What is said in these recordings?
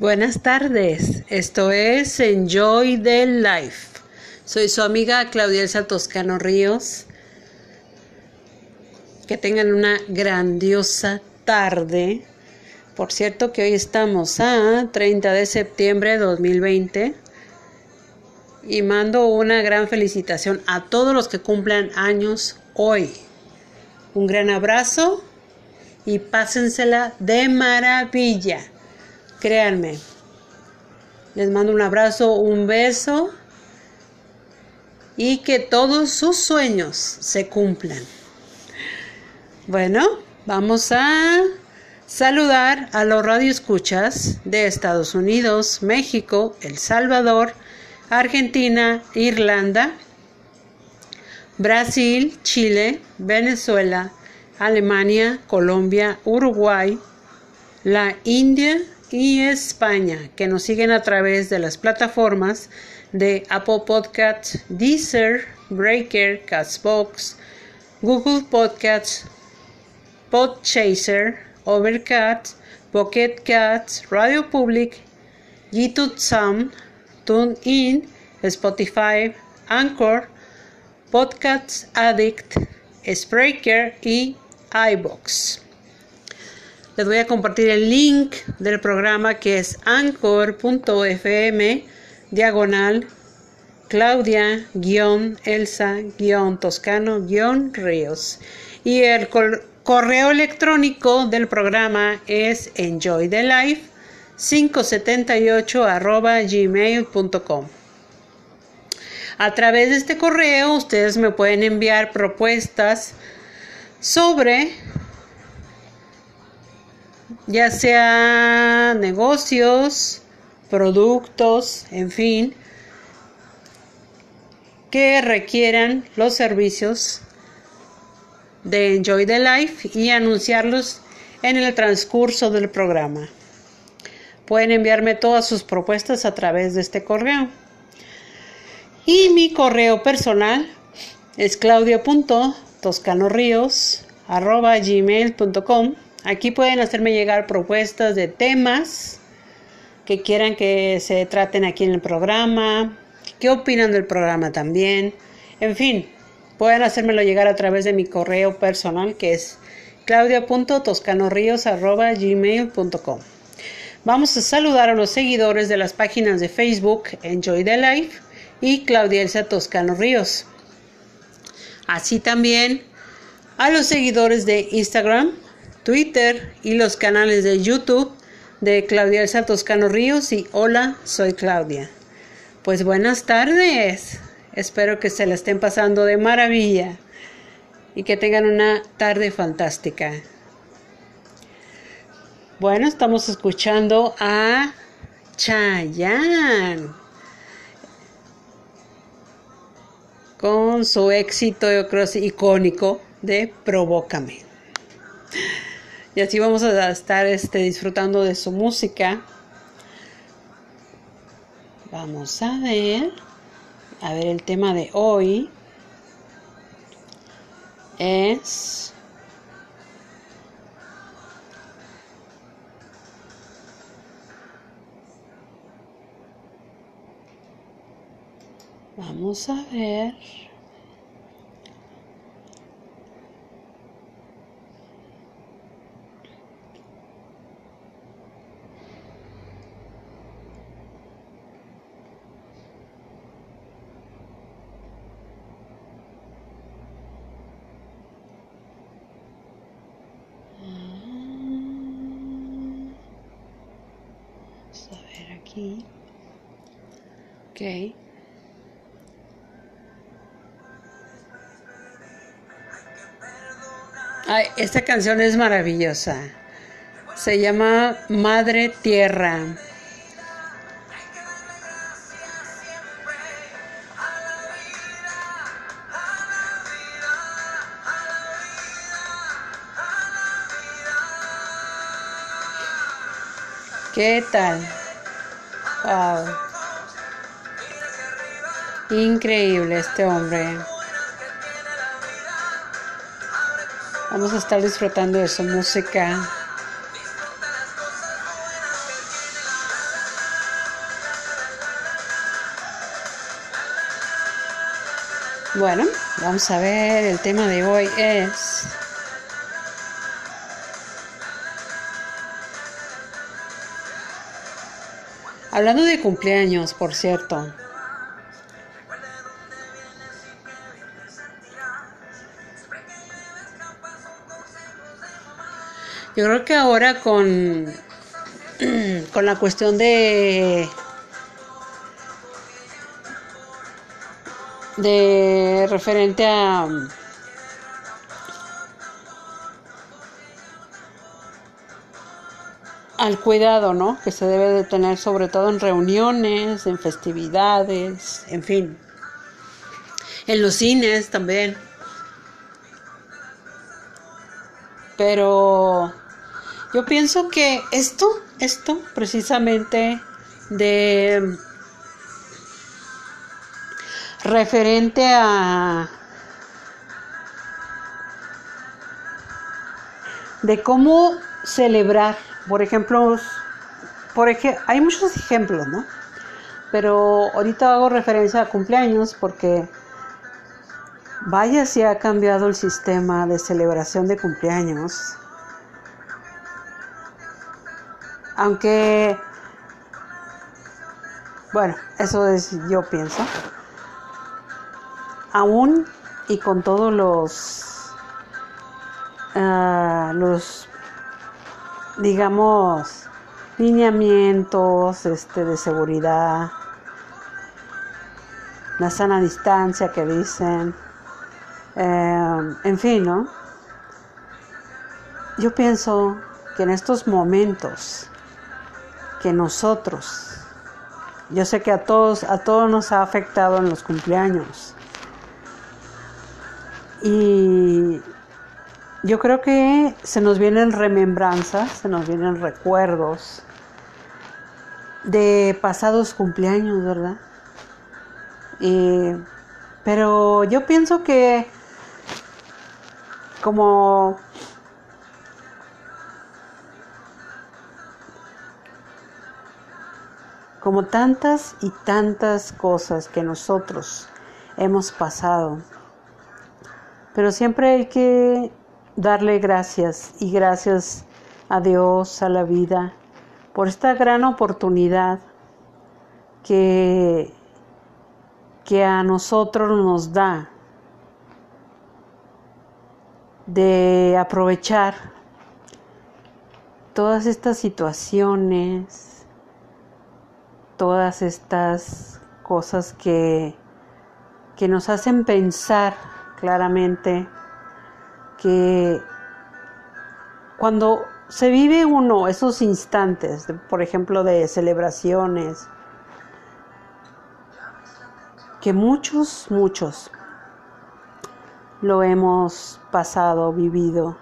Buenas tardes, esto es Enjoy the Life. Soy su amiga Claudia Elsa Toscano Ríos. Que tengan una grandiosa tarde. Por cierto que hoy estamos a 30 de septiembre de 2020 y mando una gran felicitación a todos los que cumplan años hoy. Un gran abrazo y pásensela de maravilla. Créanme. Les mando un abrazo, un beso y que todos sus sueños se cumplan. Bueno, vamos a saludar a los radioescuchas de Estados Unidos, México, El Salvador, Argentina, Irlanda, Brasil, Chile, Venezuela, Alemania, Colombia, Uruguay, la India y España, que nos siguen a través de las plataformas de Apple Podcasts, Deezer, Breaker, Castbox, Google Podcasts, Podchaser, Overcast, Pocket Cats, Radio Public, YouTube Sound, TuneIn, Spotify, Anchor, Podcasts Addict, Spreaker y iBox. Les voy a compartir el link del programa que es anchor.fm diagonal Claudia-Elsa-Toscano-Ríos. Y el correo electrónico del programa es enjoythelife 578 gmail.com. A través de este correo ustedes me pueden enviar propuestas sobre ya sea negocios, productos, en fin, que requieran los servicios de Enjoy the Life y anunciarlos en el transcurso del programa. Pueden enviarme todas sus propuestas a través de este correo. Y mi correo personal es claudia.toscanoríos.gmail.com Aquí pueden hacerme llegar propuestas de temas que quieran que se traten aquí en el programa, qué opinan del programa también. En fin, pueden hacérmelo llegar a través de mi correo personal que es claudia.toscanorrios.gmail.com Vamos a saludar a los seguidores de las páginas de Facebook Enjoy the Life y Claudia Elsa Toscano Ríos. Así también a los seguidores de Instagram Twitter y los canales de YouTube de Claudia Elsa Toscano Ríos y Hola, soy Claudia. Pues buenas tardes. Espero que se la estén pasando de maravilla y que tengan una tarde fantástica. Bueno, estamos escuchando a Chayanne con su éxito, yo creo, icónico de Provócame. Y así vamos a estar este, disfrutando de su música. Vamos a ver. A ver, el tema de hoy es... Vamos a ver. aquí. Ok. Ay, esta canción es maravillosa. Se llama Madre Tierra. ¿Qué tal? Wow. Increíble este hombre. Vamos a estar disfrutando de su música. Bueno, vamos a ver, el tema de hoy es... Hablando de cumpleaños, por cierto. Yo creo que ahora con, con la cuestión de de referente a al cuidado, ¿no? Que se debe de tener sobre todo en reuniones, en festividades, en fin. En los cines también. Pero yo pienso que esto, esto precisamente de referente a de cómo celebrar, por ejemplo, por hay muchos ejemplos, ¿no? Pero ahorita hago referencia a cumpleaños porque vaya si ha cambiado el sistema de celebración de cumpleaños. Aunque, bueno, eso es, yo pienso aún y con todos los, ah, los digamos, lineamientos este, de seguridad, la sana distancia que dicen, em, en fin, ¿no? Yo pienso que en estos momentos que nosotros, yo sé que a todos, a todos nos ha afectado en los cumpleaños, y yo creo que se nos vienen remembranzas, se nos vienen recuerdos de pasados cumpleaños, ¿verdad? pero yo pienso que como como tantas y tantas cosas que nosotros hemos pasado. Pero siempre hay que darle gracias y gracias a Dios, a la vida, por esta gran oportunidad que, que a nosotros nos da de aprovechar todas estas situaciones, todas estas cosas que, que nos hacen pensar claramente que cuando se vive uno esos instantes, por ejemplo, de celebraciones, que muchos, muchos lo hemos pasado, vivido,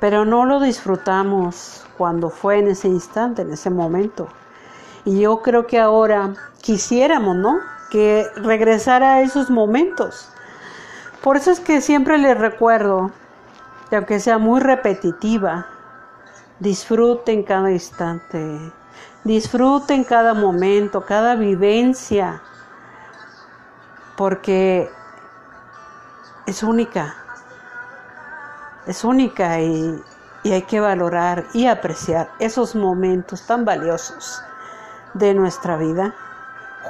pero no lo disfrutamos cuando fue en ese instante, en ese momento. Y yo creo que ahora quisiéramos, ¿no? Que regresara a esos momentos por eso es que siempre les recuerdo, que aunque sea muy repetitiva, disfruten cada instante, disfruten cada momento, cada vivencia, porque es única, es única y, y hay que valorar y apreciar esos momentos tan valiosos de nuestra vida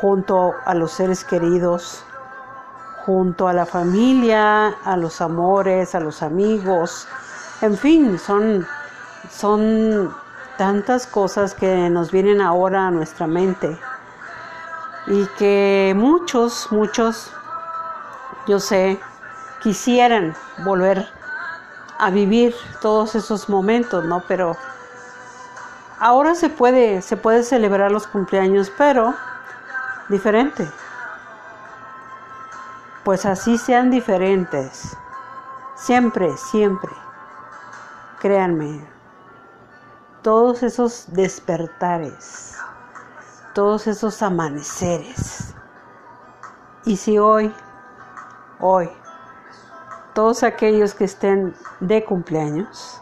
junto a los seres queridos junto a la familia, a los amores, a los amigos, en fin, son, son tantas cosas que nos vienen ahora a nuestra mente y que muchos, muchos, yo sé, quisieran volver a vivir todos esos momentos, ¿no? Pero ahora se puede, se puede celebrar los cumpleaños, pero diferente pues así sean diferentes. Siempre, siempre. Créanme, todos esos despertares, todos esos amaneceres. Y si hoy, hoy, todos aquellos que estén de cumpleaños,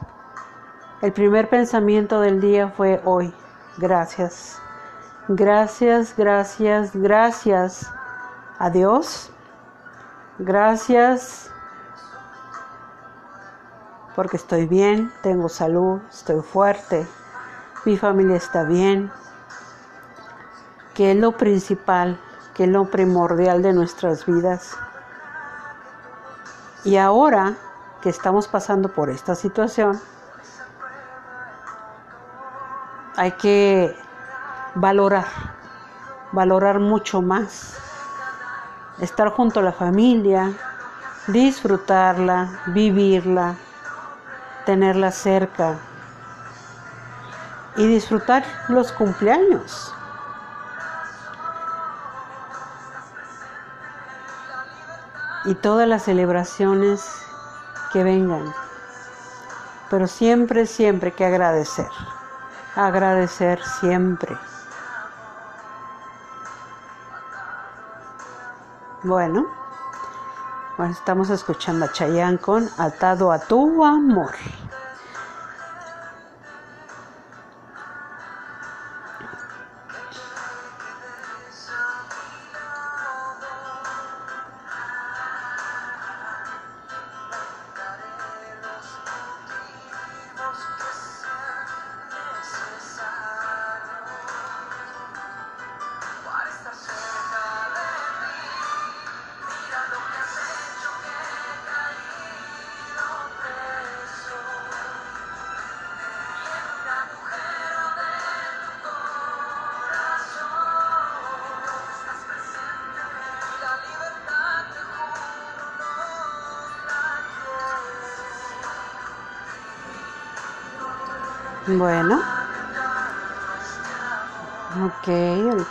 el primer pensamiento del día fue hoy, gracias, gracias, gracias, gracias a Dios. Gracias porque estoy bien, tengo salud, estoy fuerte, mi familia está bien, que es lo principal, que es lo primordial de nuestras vidas. Y ahora que estamos pasando por esta situación, hay que valorar, valorar mucho más, estar junto a la familia, disfrutarla, vivirla, tenerla cerca y disfrutar los cumpleaños. Y todas las celebraciones que vengan. Pero siempre, siempre que agradecer. Agradecer siempre. Bueno. Bueno, estamos escuchando a Chayanne con Atado a tu amor.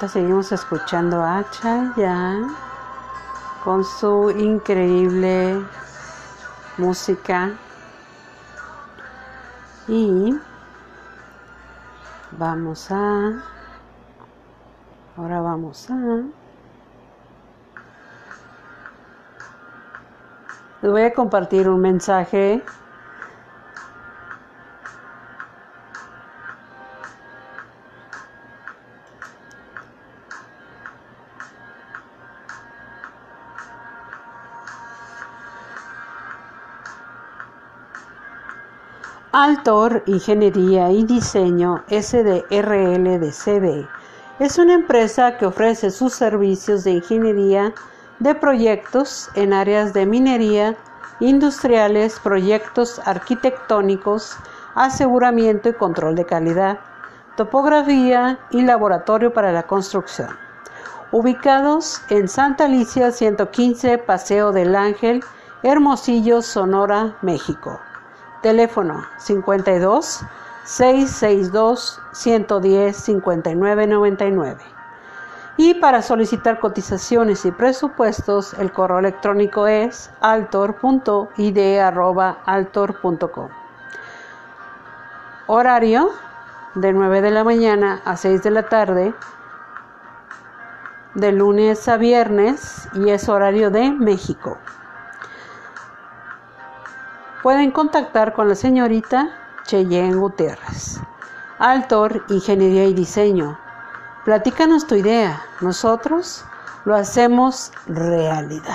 Seguimos escuchando a Chayanne con su increíble música. Y vamos a... Ahora vamos a... Les voy a compartir un mensaje Altor Ingeniería y Diseño SDRL de CB es una empresa que ofrece sus servicios de ingeniería de proyectos en áreas de minería, industriales, proyectos arquitectónicos, aseguramiento y control de calidad, topografía y laboratorio para la construcción. Ubicados en Santa Alicia 115 Paseo del Ángel, Hermosillo, Sonora, México. Teléfono 52 662 110 5999. Y para solicitar cotizaciones y presupuestos, el correo electrónico es altor.ide.altor.com. Horario de 9 de la mañana a 6 de la tarde, de lunes a viernes y es horario de México pueden contactar con la señorita Cheyenne Gutiérrez. Altor, Ingeniería y Diseño. Platícanos tu idea. Nosotros lo hacemos realidad.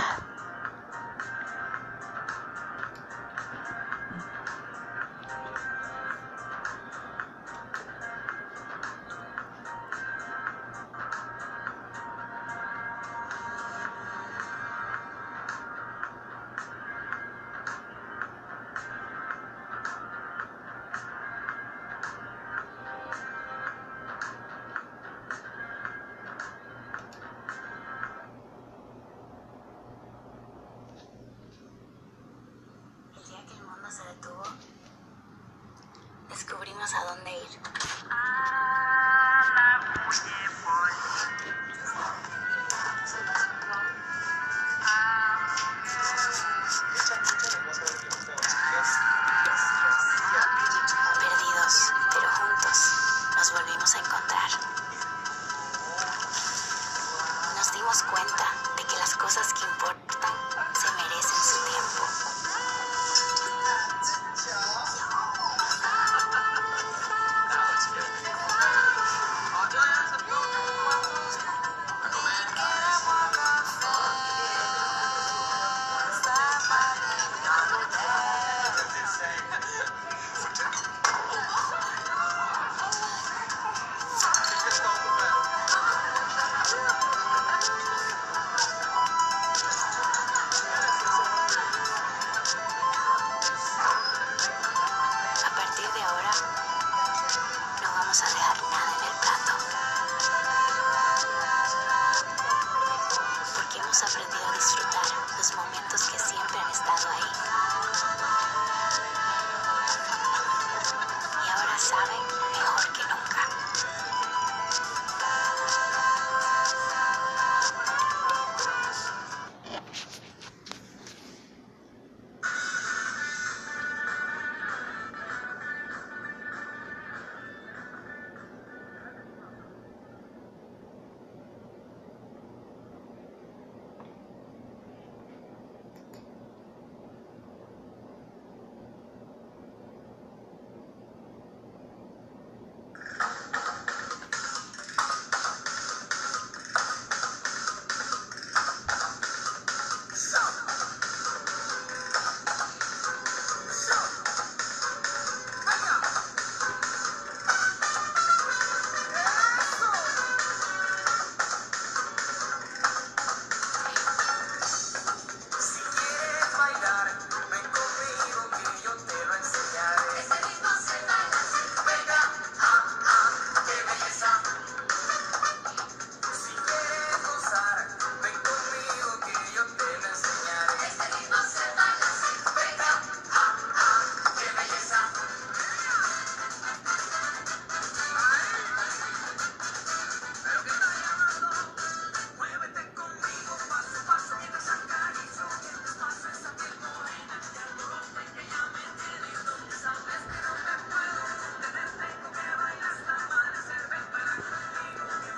Nos volvimos a encontrar.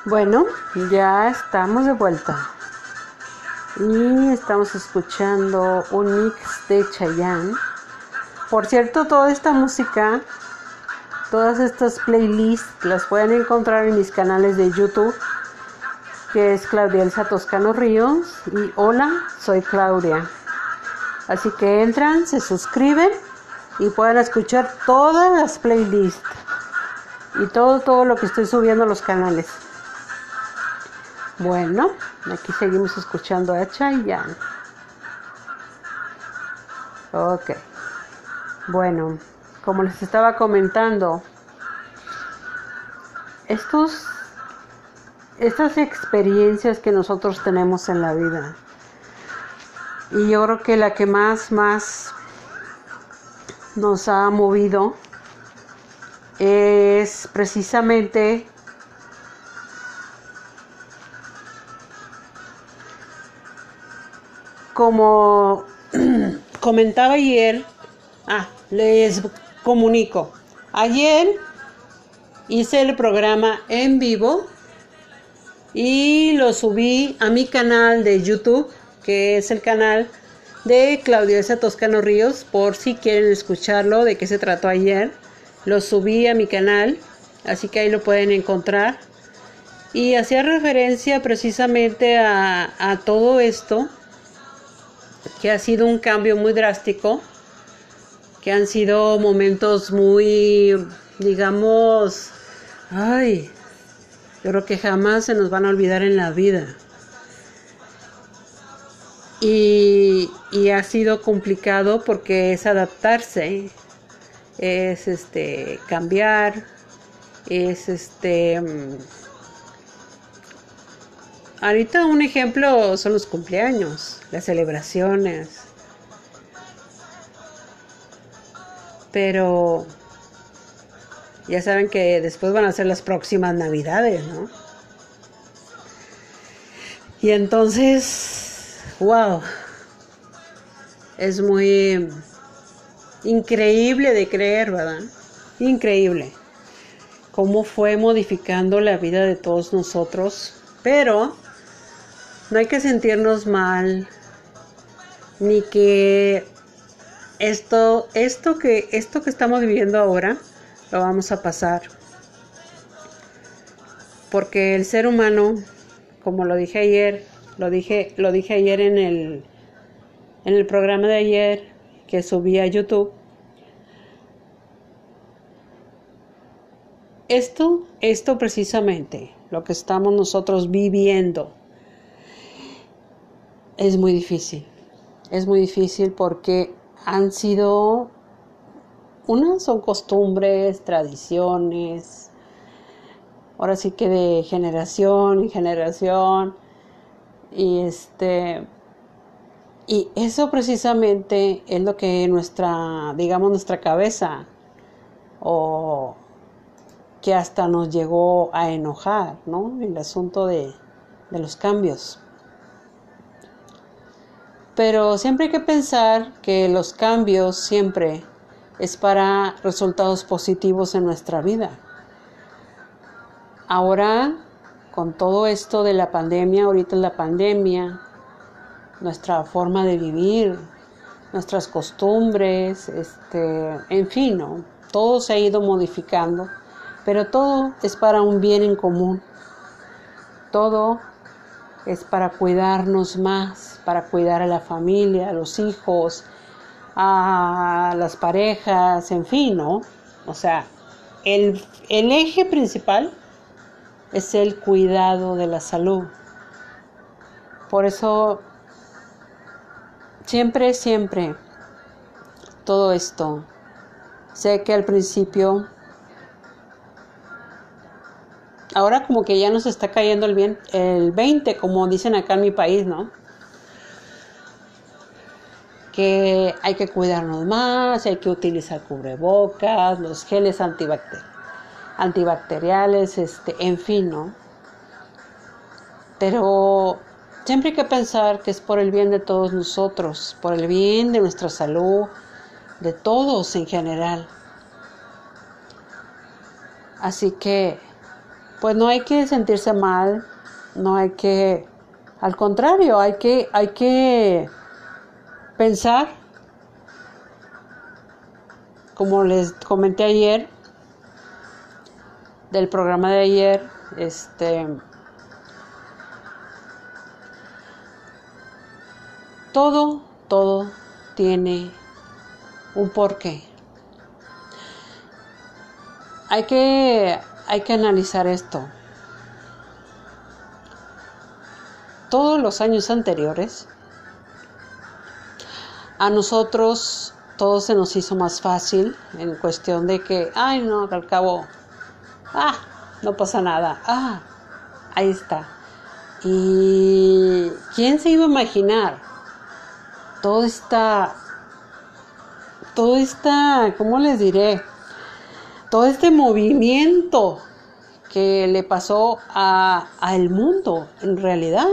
Bueno, ya estamos de vuelta. Y estamos escuchando un mix de Chayanne. Por cierto, toda esta música, todas estas playlists las pueden encontrar en mis canales de YouTube, que es Claudia Elsa Toscano Ríos y Hola, soy Claudia. Así que entran, se suscriben y pueden escuchar todas las playlists y todo todo lo que estoy subiendo a los canales. Bueno, aquí seguimos escuchando a Chayanne. Ok. Bueno, como les estaba comentando, estos, estas experiencias que nosotros tenemos en la vida, y yo creo que la que más, más nos ha movido es precisamente como comentaba ayer, ah, les comunico. Ayer hice el programa en vivo y lo subí a mi canal de YouTube, que es el canal de Claudia Elsa Toscano Ríos, por si quieren escucharlo, de qué se trató ayer. Lo subí a mi canal, así que ahí lo pueden encontrar. Y hacía referencia precisamente a todo esto que ha sido un cambio muy drástico, que han sido momentos muy, digamos, ay, yo creo que jamás se nos van a olvidar en la vida. Y, y ha sido complicado porque es adaptarse, es este cambiar, es este mm, Ahorita un ejemplo son los cumpleaños, las celebraciones. Pero ya saben que después van a ser las próximas navidades, ¿no? Y entonces, wow, es muy increíble de creer, ¿verdad? Increíble cómo fue modificando la vida de todos nosotros, pero no hay que sentirnos mal, ni que esto, esto que, esto que estamos viviendo ahora lo vamos a pasar. Porque el ser humano, como lo dije ayer, lo dije, lo dije ayer en el, en el programa de ayer que subí a YouTube. Esto, esto precisamente, lo que estamos nosotros viviendo es muy difícil. Es muy difícil porque han sido, unas son costumbres, tradiciones, ahora sí que de generación en generación. Y este, y eso precisamente es lo que nuestra, digamos, nuestra cabeza, o que hasta nos llegó a enojar, ¿no? El asunto de, de los cambios. Pero siempre hay que pensar que los cambios siempre es para resultados positivos en nuestra vida. Ahora, con todo esto de la pandemia, ahorita la pandemia, nuestra forma de vivir, nuestras costumbres, este, en fin, ¿no? todo se ha ido modificando, pero todo es para un bien en común. Todo es para cuidarnos más, para cuidar a la familia, a los hijos, a las parejas, en fin, ¿no? O sea, el, el eje principal es el cuidado de la salud. Por eso, siempre, siempre, todo esto, sé que al principio ahora como que ya nos está cayendo el, bien, el 20, como dicen acá en mi país, ¿no? Que hay que cuidarnos más, hay que utilizar cubrebocas, los geles antibacteriales, este, en fin, ¿no? Pero siempre hay que pensar que es por el bien de todos nosotros, por el bien de nuestra salud, de todos en general. Así que pues no hay que sentirse mal, no hay que, al contrario, hay que, hay que pensar, como les comenté ayer, del programa de ayer, este, todo, todo tiene un porqué. Hay que, hay que analizar esto. Todos los años anteriores, a nosotros todo se nos hizo más fácil en cuestión de que, ay no, al cabo, ah, no pasa nada, ah, ahí está. ¿Y quién se iba a imaginar? Todo esta, todo esta, ¿cómo les diré? Todo este movimiento que le pasó a, el mundo, en realidad,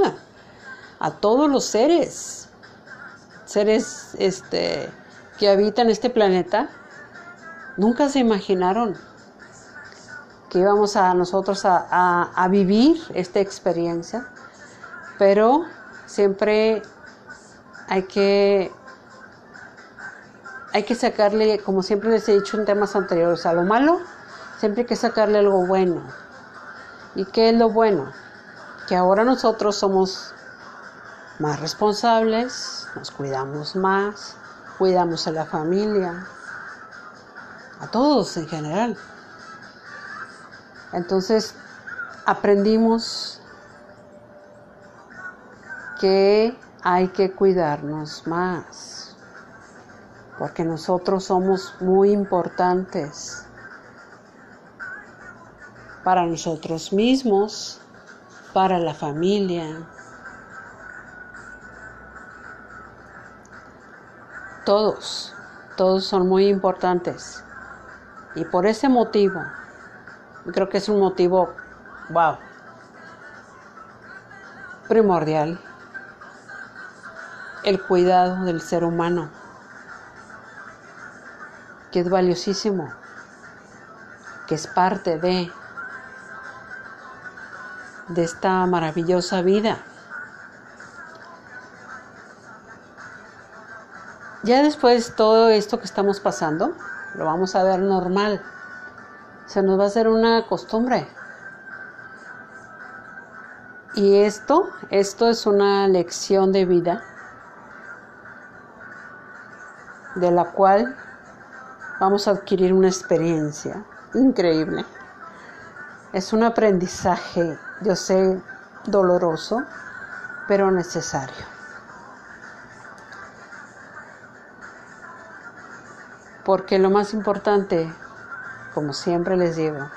a todos los seres, seres este, que habitan este planeta, nunca se imaginaron que íbamos a nosotros a, vivir esta experiencia, pero siempre hay que hay que sacarle, como siempre les he dicho en temas anteriores, a lo malo, siempre hay que sacarle algo bueno. ¿Y qué es lo bueno? Que ahora nosotros somos más responsables, nos cuidamos más, cuidamos a la familia, a todos en general. Entonces aprendimos que hay que cuidarnos más, porque nosotros somos muy importantes para nosotros mismos, para la familia. Todos, todos son muy importantes. Y por ese motivo creo que es un motivo, wow, primordial, el cuidado del ser humano, que es valiosísimo, que es parte de, de esta maravillosa vida. Ya después todo esto que estamos pasando, lo vamos a ver normal se nos va a hacer una costumbre. Y esto, esto es una lección de vida de la cual vamos a adquirir una experiencia increíble. Es un aprendizaje, yo sé, doloroso, pero necesario. Porque lo más importante como siempre les digo,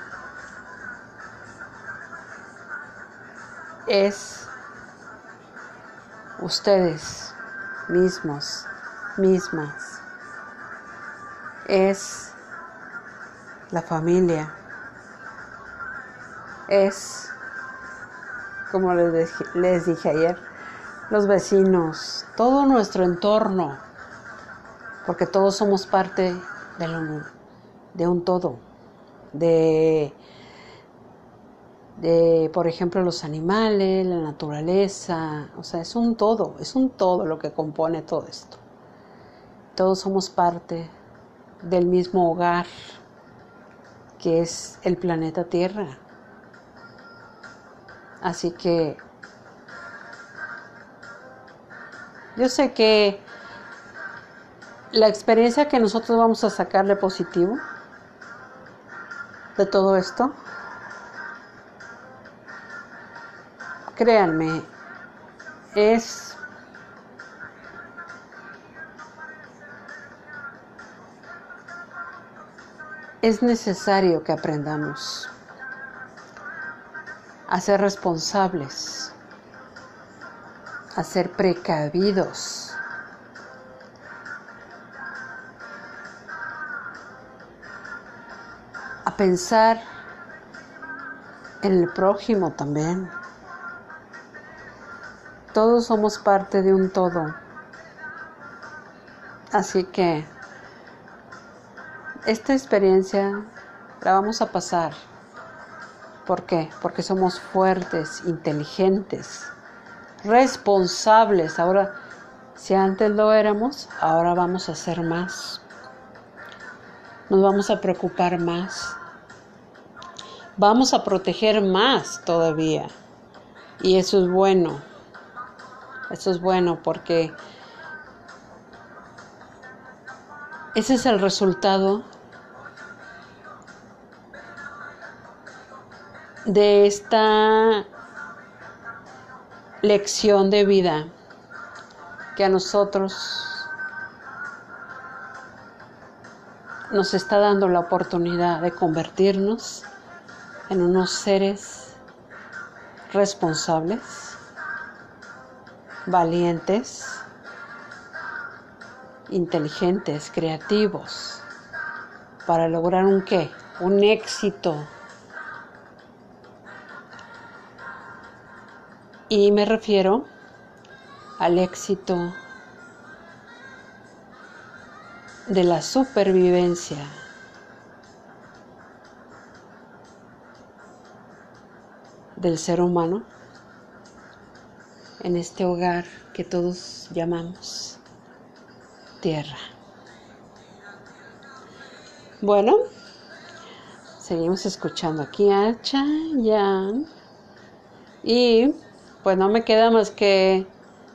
es ustedes mismos, mismas, es la familia, es, como les, les dije ayer, los vecinos, todo nuestro entorno, porque todos somos parte del, de un todo de, de, por ejemplo, los animales, la naturaleza, o sea, es un todo, es un todo lo que compone todo esto. Todos somos parte del mismo hogar que es el planeta Tierra. Así que yo sé que la experiencia que nosotros vamos a sacarle positivo de todo esto? Créanme, es es necesario que aprendamos a ser responsables, a ser precavidos pensar en el prójimo también. Todos somos parte de un todo. Así que esta experiencia la vamos a pasar ¿Por qué? Porque somos fuertes, inteligentes, responsables. Ahora, si antes lo éramos, ahora vamos a ser más. Nos vamos a preocupar más. Vamos a proteger más todavía. Y eso es bueno. Eso es bueno porque ese es el resultado de esta lección de vida que a nosotros nos está dando la oportunidad de convertirnos en unos seres responsables, valientes, inteligentes, creativos, para lograr un qué, un éxito Y me refiero al éxito de la supervivencia. del ser humano en este hogar que todos llamamos tierra. Bueno, seguimos escuchando aquí a Chayanne y pues no me queda más que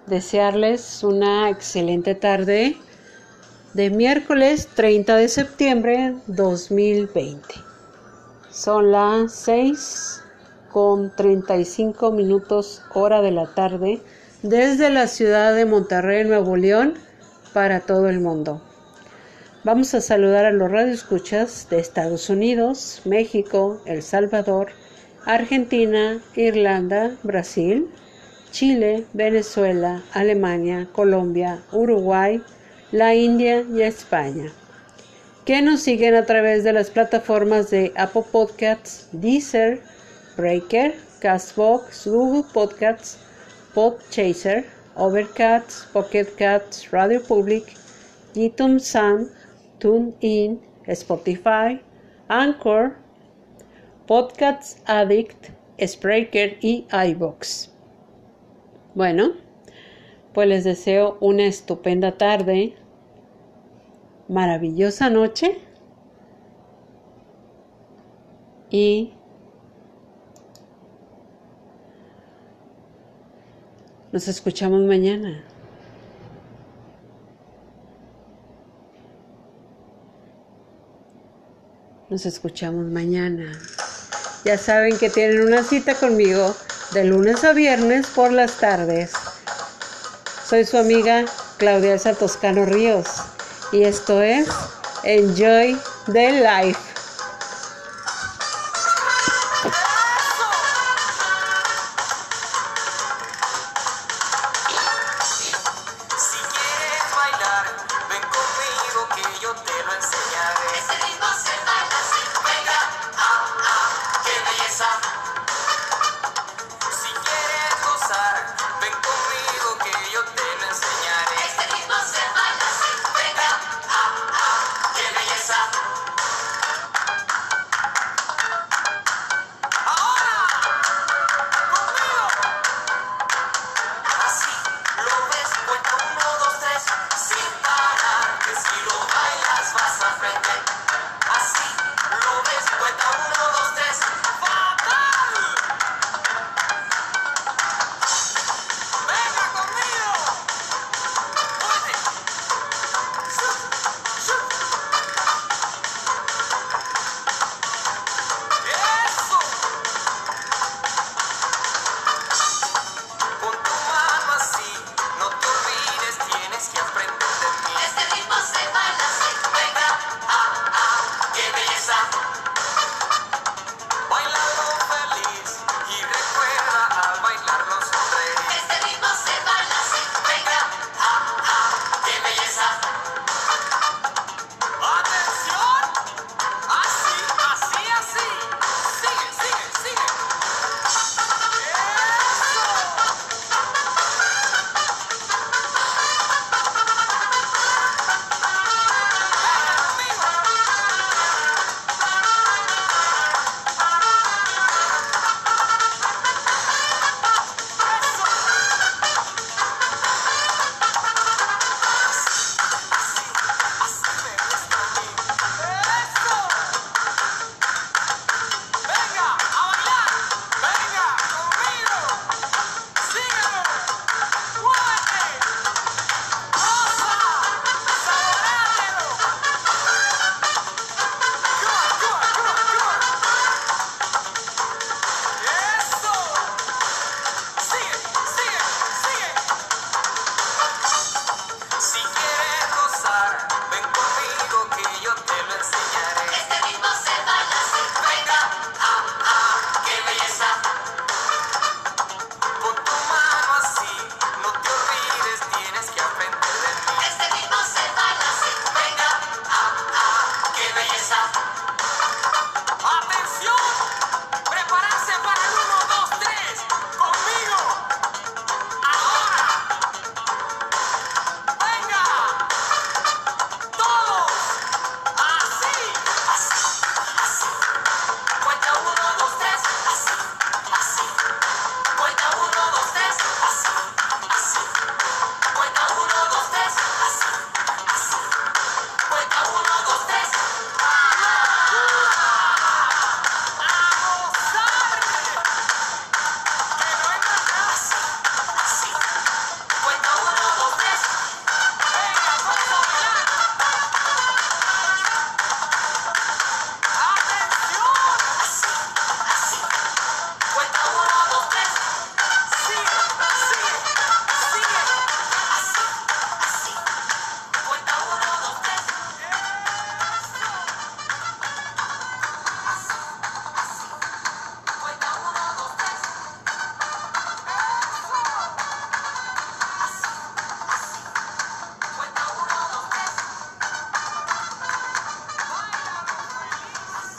desearles una excelente tarde de miércoles 30 de septiembre 2020. Son las 6 con 35 minutos hora de la tarde desde la ciudad de Monterrey, Nuevo León, para todo el mundo. Vamos a saludar a los radioescuchas de Estados Unidos, México, El Salvador, Argentina, Irlanda, Brasil, Chile, Venezuela, Alemania, Colombia, Uruguay, la India y España, que nos siguen a través de las plataformas de Apple Podcasts, Deezer, Breaker, Castbox, Google Podcasts, Podchaser, Overcast, Pocket Cats, Radio Public, iTunes Sound, TuneIn, Spotify, Anchor, Podcasts Addict, Spreaker y iBox. Bueno, pues les deseo una estupenda tarde, maravillosa noche y nos escuchamos mañana. Nos escuchamos mañana. Ya saben que tienen una cita conmigo de lunes a viernes por las tardes. Soy su amiga Claudia Toscano Ríos y esto es Enjoy the Life.